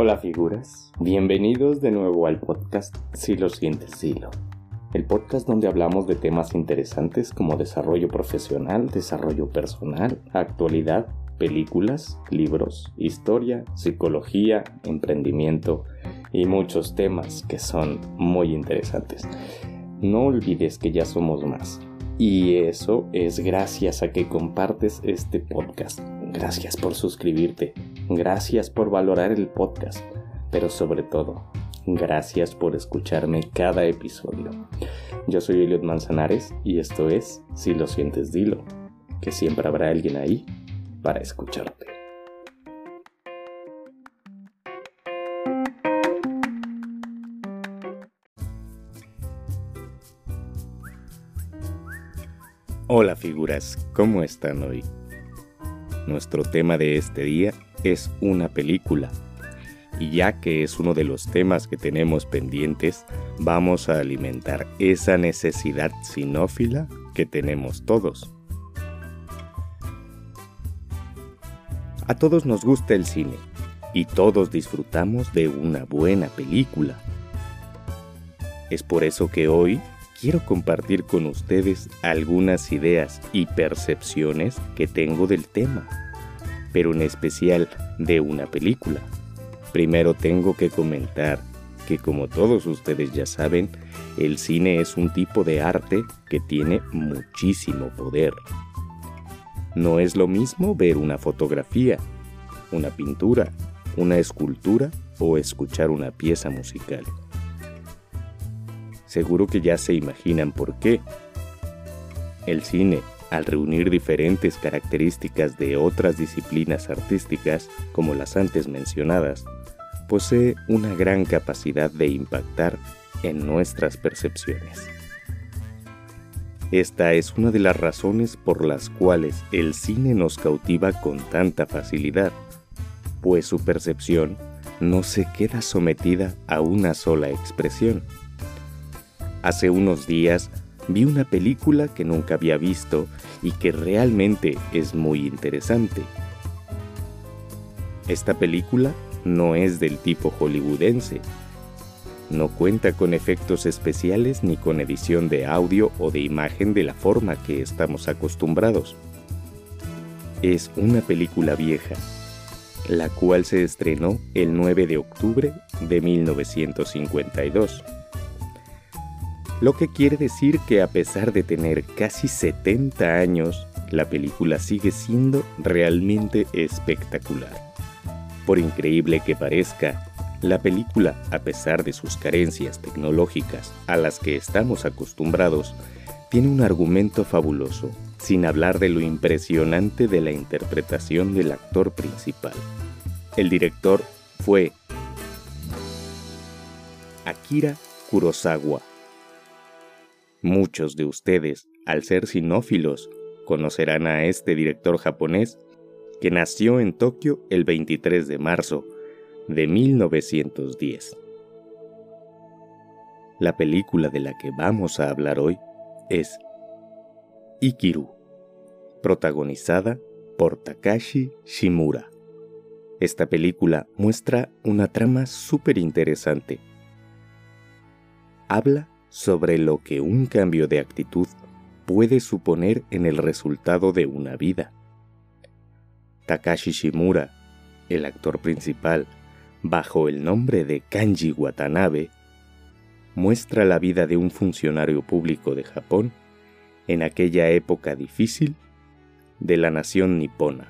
Hola figuras, bienvenidos de nuevo al podcast Si lo sientes, Silo. El podcast donde hablamos de temas interesantes como desarrollo profesional, desarrollo personal, actualidad, películas, libros, historia, psicología, emprendimiento y muchos temas que son muy interesantes. No olvides que ya somos más. Y eso es gracias a que compartes este podcast. Gracias por suscribirte. Gracias por valorar el podcast. Pero sobre todo, gracias por escucharme cada episodio. Yo soy Eliot Manzanares y esto es Si lo sientes, dilo. Que siempre habrá alguien ahí para escucharte. Hola figuras, ¿cómo están hoy? Nuestro tema de este día es una película. Y ya que es uno de los temas que tenemos pendientes, vamos a alimentar esa necesidad sinófila que tenemos todos. A todos nos gusta el cine y todos disfrutamos de una buena película. Es por eso que hoy quiero compartir con ustedes algunas ideas y percepciones que tengo del tema, pero en especial de una película. Primero tengo que comentar que como todos ustedes ya saben, el cine es un tipo de arte que tiene muchísimo poder. No es lo mismo ver una fotografía, una pintura, una escultura o escuchar una pieza musical. Seguro que ya se imaginan por qué. El cine, al reunir diferentes características de otras disciplinas artísticas, como las antes mencionadas, posee una gran capacidad de impactar en nuestras percepciones. Esta es una de las razones por las cuales el cine nos cautiva con tanta facilidad, pues su percepción no se queda sometida a una sola expresión, Hace unos días vi una película que nunca había visto y que realmente es muy interesante. Esta película no es del tipo hollywoodense. No cuenta con efectos especiales ni con edición de audio o de imagen de la forma que estamos acostumbrados. Es una película vieja, la cual se estrenó el 9 de octubre de 1952 lo que quiere decir que a pesar de tener casi 70 años, la película sigue siendo realmente espectacular. Por increíble que parezca, la película, a pesar de sus carencias tecnológicas a las que estamos acostumbrados, tiene un argumento fabuloso, sin hablar de lo impresionante de la interpretación del actor principal. El director fue Akira Kurosawa, Muchos de ustedes, al ser sinófilos, conocerán a este director japonés que nació en Tokio el 23 de marzo de 1910. La película de la que vamos a hablar hoy es Ikiru, protagonizada por Takashi Shimura. Esta película muestra una trama súper interesante. Habla sobre lo que un cambio de actitud puede suponer en el resultado de una vida. Takashi Shimura, el actor principal, bajo el nombre de Kanji Watanabe, muestra la vida de un funcionario público de Japón en aquella época difícil de la nación nipona.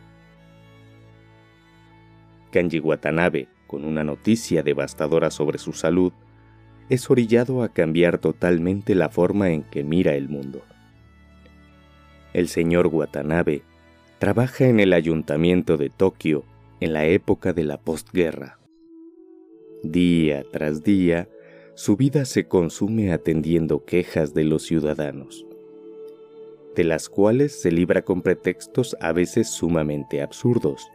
Kanji Watanabe, con una noticia devastadora sobre su salud, es orillado a cambiar totalmente la forma en que mira el mundo. El señor Watanabe trabaja en el ayuntamiento de Tokio en la época de la postguerra. Día tras día, su vida se consume atendiendo quejas de los ciudadanos, de las cuales se libra con pretextos a veces sumamente absurdos,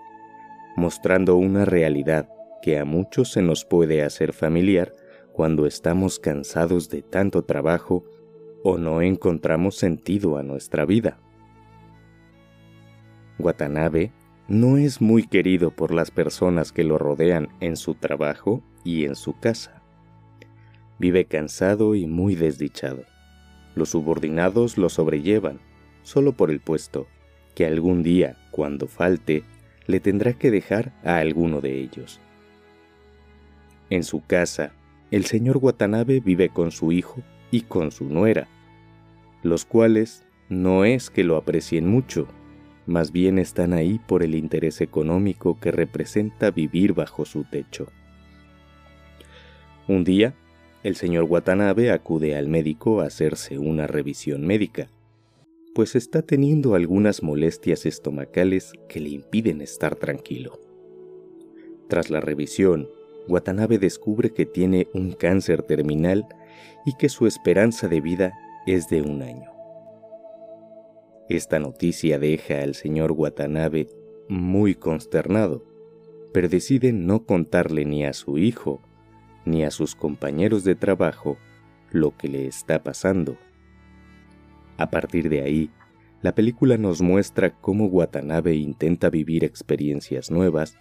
mostrando una realidad que a muchos se nos puede hacer familiar cuando estamos cansados de tanto trabajo o no encontramos sentido a nuestra vida. Watanabe no es muy querido por las personas que lo rodean en su trabajo y en su casa. Vive cansado y muy desdichado. Los subordinados lo sobrellevan solo por el puesto, que algún día, cuando falte, le tendrá que dejar a alguno de ellos. En su casa, el señor Watanabe vive con su hijo y con su nuera, los cuales no es que lo aprecien mucho, más bien están ahí por el interés económico que representa vivir bajo su techo. Un día, el señor Watanabe acude al médico a hacerse una revisión médica, pues está teniendo algunas molestias estomacales que le impiden estar tranquilo. Tras la revisión, Watanabe descubre que tiene un cáncer terminal y que su esperanza de vida es de un año. Esta noticia deja al señor Watanabe muy consternado, pero decide no contarle ni a su hijo ni a sus compañeros de trabajo lo que le está pasando. A partir de ahí, la película nos muestra cómo Watanabe intenta vivir experiencias nuevas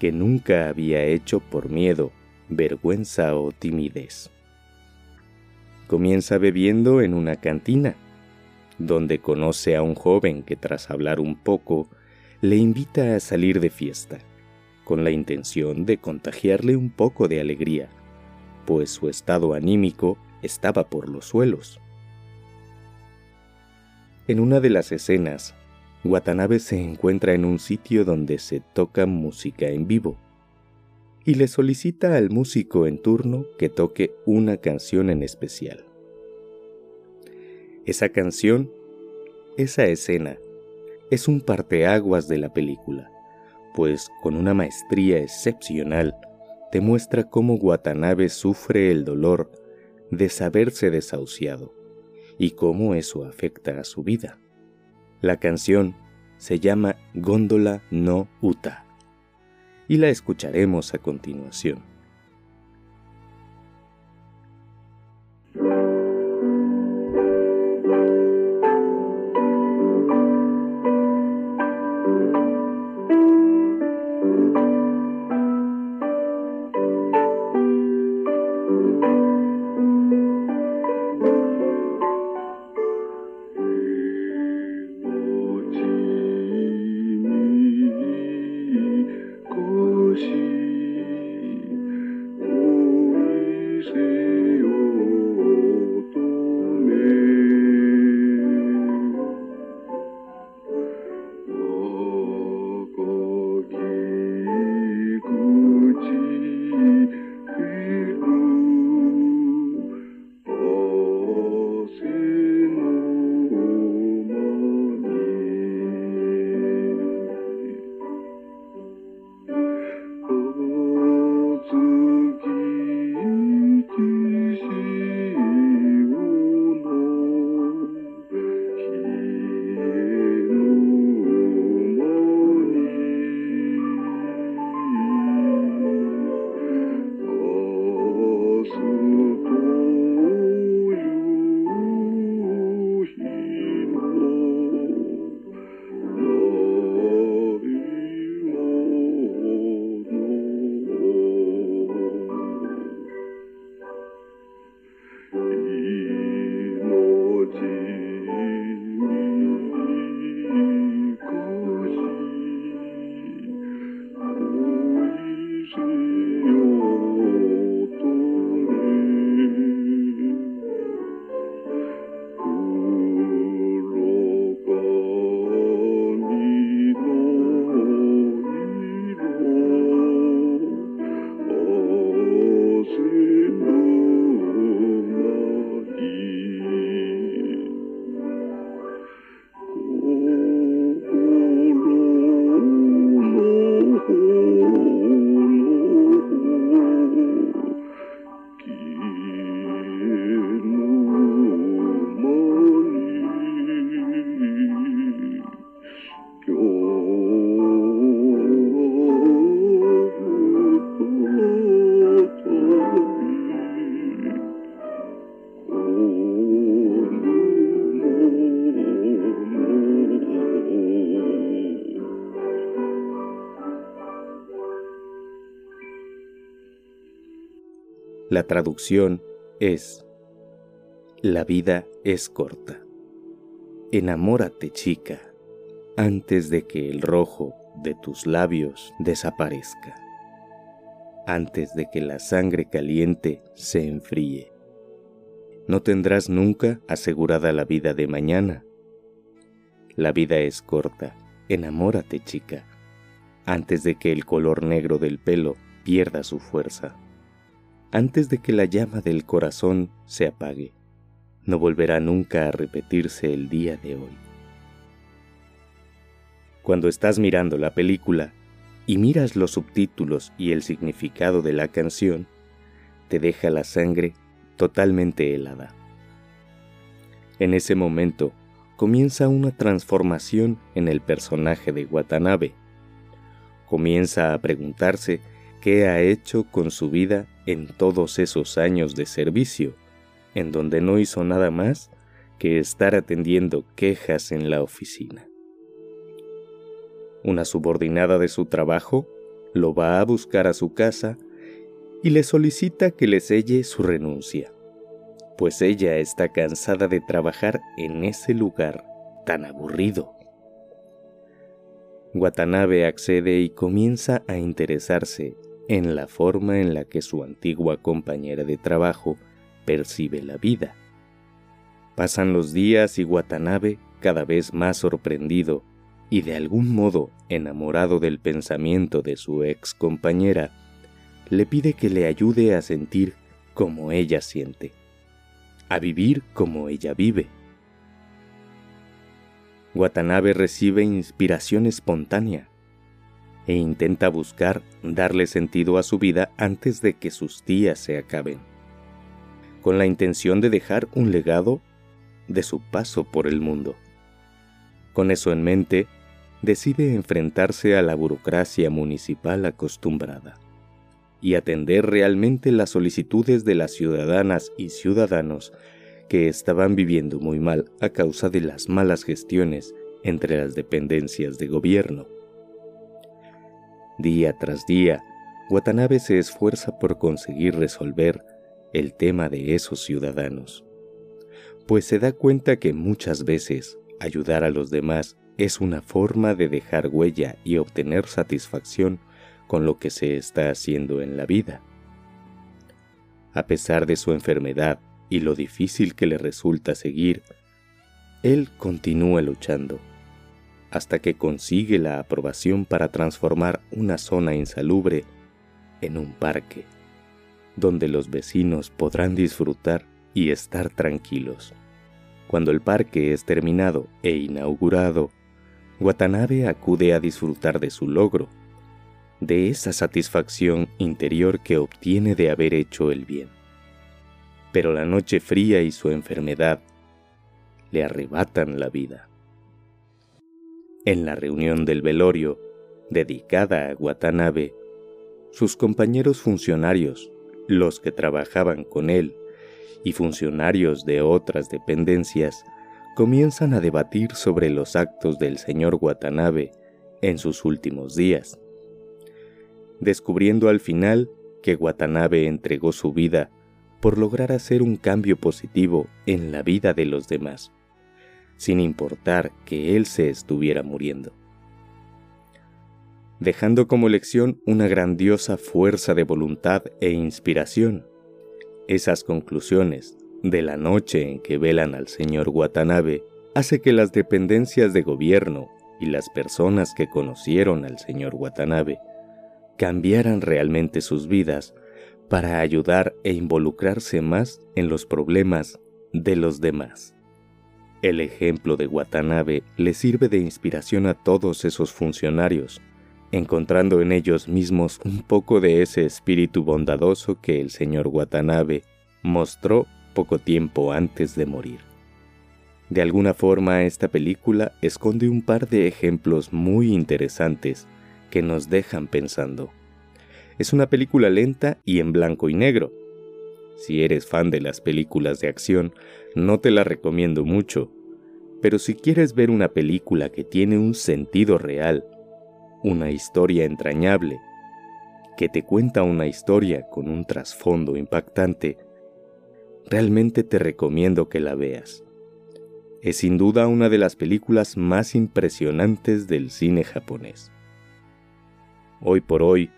que nunca había hecho por miedo, vergüenza o timidez. Comienza bebiendo en una cantina, donde conoce a un joven que tras hablar un poco le invita a salir de fiesta, con la intención de contagiarle un poco de alegría, pues su estado anímico estaba por los suelos. En una de las escenas, Watanabe se encuentra en un sitio donde se toca música en vivo y le solicita al músico en turno que toque una canción en especial. Esa canción, esa escena, es un parteaguas de la película, pues con una maestría excepcional te muestra cómo Watanabe sufre el dolor de saberse desahuciado y cómo eso afecta a su vida. La canción se llama Góndola no Uta y la escucharemos a continuación. La traducción es, la vida es corta. Enamórate, chica, antes de que el rojo de tus labios desaparezca, antes de que la sangre caliente se enfríe. No tendrás nunca asegurada la vida de mañana. La vida es corta, enamórate, chica, antes de que el color negro del pelo pierda su fuerza antes de que la llama del corazón se apague. No volverá nunca a repetirse el día de hoy. Cuando estás mirando la película y miras los subtítulos y el significado de la canción, te deja la sangre totalmente helada. En ese momento comienza una transformación en el personaje de Watanabe. Comienza a preguntarse qué ha hecho con su vida en todos esos años de servicio, en donde no hizo nada más que estar atendiendo quejas en la oficina. Una subordinada de su trabajo lo va a buscar a su casa y le solicita que le selle su renuncia, pues ella está cansada de trabajar en ese lugar tan aburrido. Watanabe accede y comienza a interesarse en la forma en la que su antigua compañera de trabajo percibe la vida. Pasan los días y Watanabe, cada vez más sorprendido y de algún modo enamorado del pensamiento de su ex compañera, le pide que le ayude a sentir como ella siente, a vivir como ella vive. Watanabe recibe inspiración espontánea e intenta buscar darle sentido a su vida antes de que sus días se acaben, con la intención de dejar un legado de su paso por el mundo. Con eso en mente, decide enfrentarse a la burocracia municipal acostumbrada y atender realmente las solicitudes de las ciudadanas y ciudadanos que estaban viviendo muy mal a causa de las malas gestiones entre las dependencias de gobierno. Día tras día, Watanabe se esfuerza por conseguir resolver el tema de esos ciudadanos, pues se da cuenta que muchas veces ayudar a los demás es una forma de dejar huella y obtener satisfacción con lo que se está haciendo en la vida. A pesar de su enfermedad y lo difícil que le resulta seguir, él continúa luchando hasta que consigue la aprobación para transformar una zona insalubre en un parque, donde los vecinos podrán disfrutar y estar tranquilos. Cuando el parque es terminado e inaugurado, Watanabe acude a disfrutar de su logro, de esa satisfacción interior que obtiene de haber hecho el bien. Pero la noche fría y su enfermedad le arrebatan la vida. En la reunión del velorio, dedicada a Watanabe, sus compañeros funcionarios, los que trabajaban con él, y funcionarios de otras dependencias, comienzan a debatir sobre los actos del señor Watanabe en sus últimos días, descubriendo al final que Watanabe entregó su vida por lograr hacer un cambio positivo en la vida de los demás sin importar que él se estuviera muriendo, dejando como lección una grandiosa fuerza de voluntad e inspiración. Esas conclusiones de la noche en que velan al señor Watanabe hace que las dependencias de gobierno y las personas que conocieron al señor Watanabe cambiaran realmente sus vidas para ayudar e involucrarse más en los problemas de los demás. El ejemplo de Watanabe le sirve de inspiración a todos esos funcionarios, encontrando en ellos mismos un poco de ese espíritu bondadoso que el señor Watanabe mostró poco tiempo antes de morir. De alguna forma esta película esconde un par de ejemplos muy interesantes que nos dejan pensando. Es una película lenta y en blanco y negro, si eres fan de las películas de acción, no te la recomiendo mucho, pero si quieres ver una película que tiene un sentido real, una historia entrañable, que te cuenta una historia con un trasfondo impactante, realmente te recomiendo que la veas. Es sin duda una de las películas más impresionantes del cine japonés. Hoy por hoy,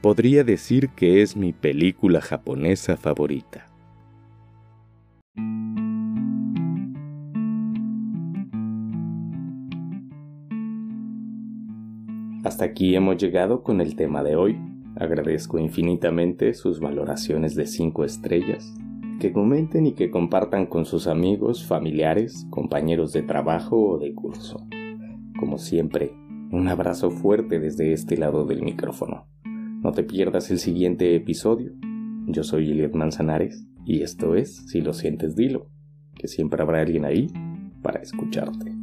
podría decir que es mi película japonesa favorita. Hasta aquí hemos llegado con el tema de hoy. Agradezco infinitamente sus valoraciones de 5 estrellas, que comenten y que compartan con sus amigos, familiares, compañeros de trabajo o de curso. Como siempre, un abrazo fuerte desde este lado del micrófono. No te pierdas el siguiente episodio. Yo soy Eliot Manzanares y esto es Si lo sientes, dilo, que siempre habrá alguien ahí para escucharte.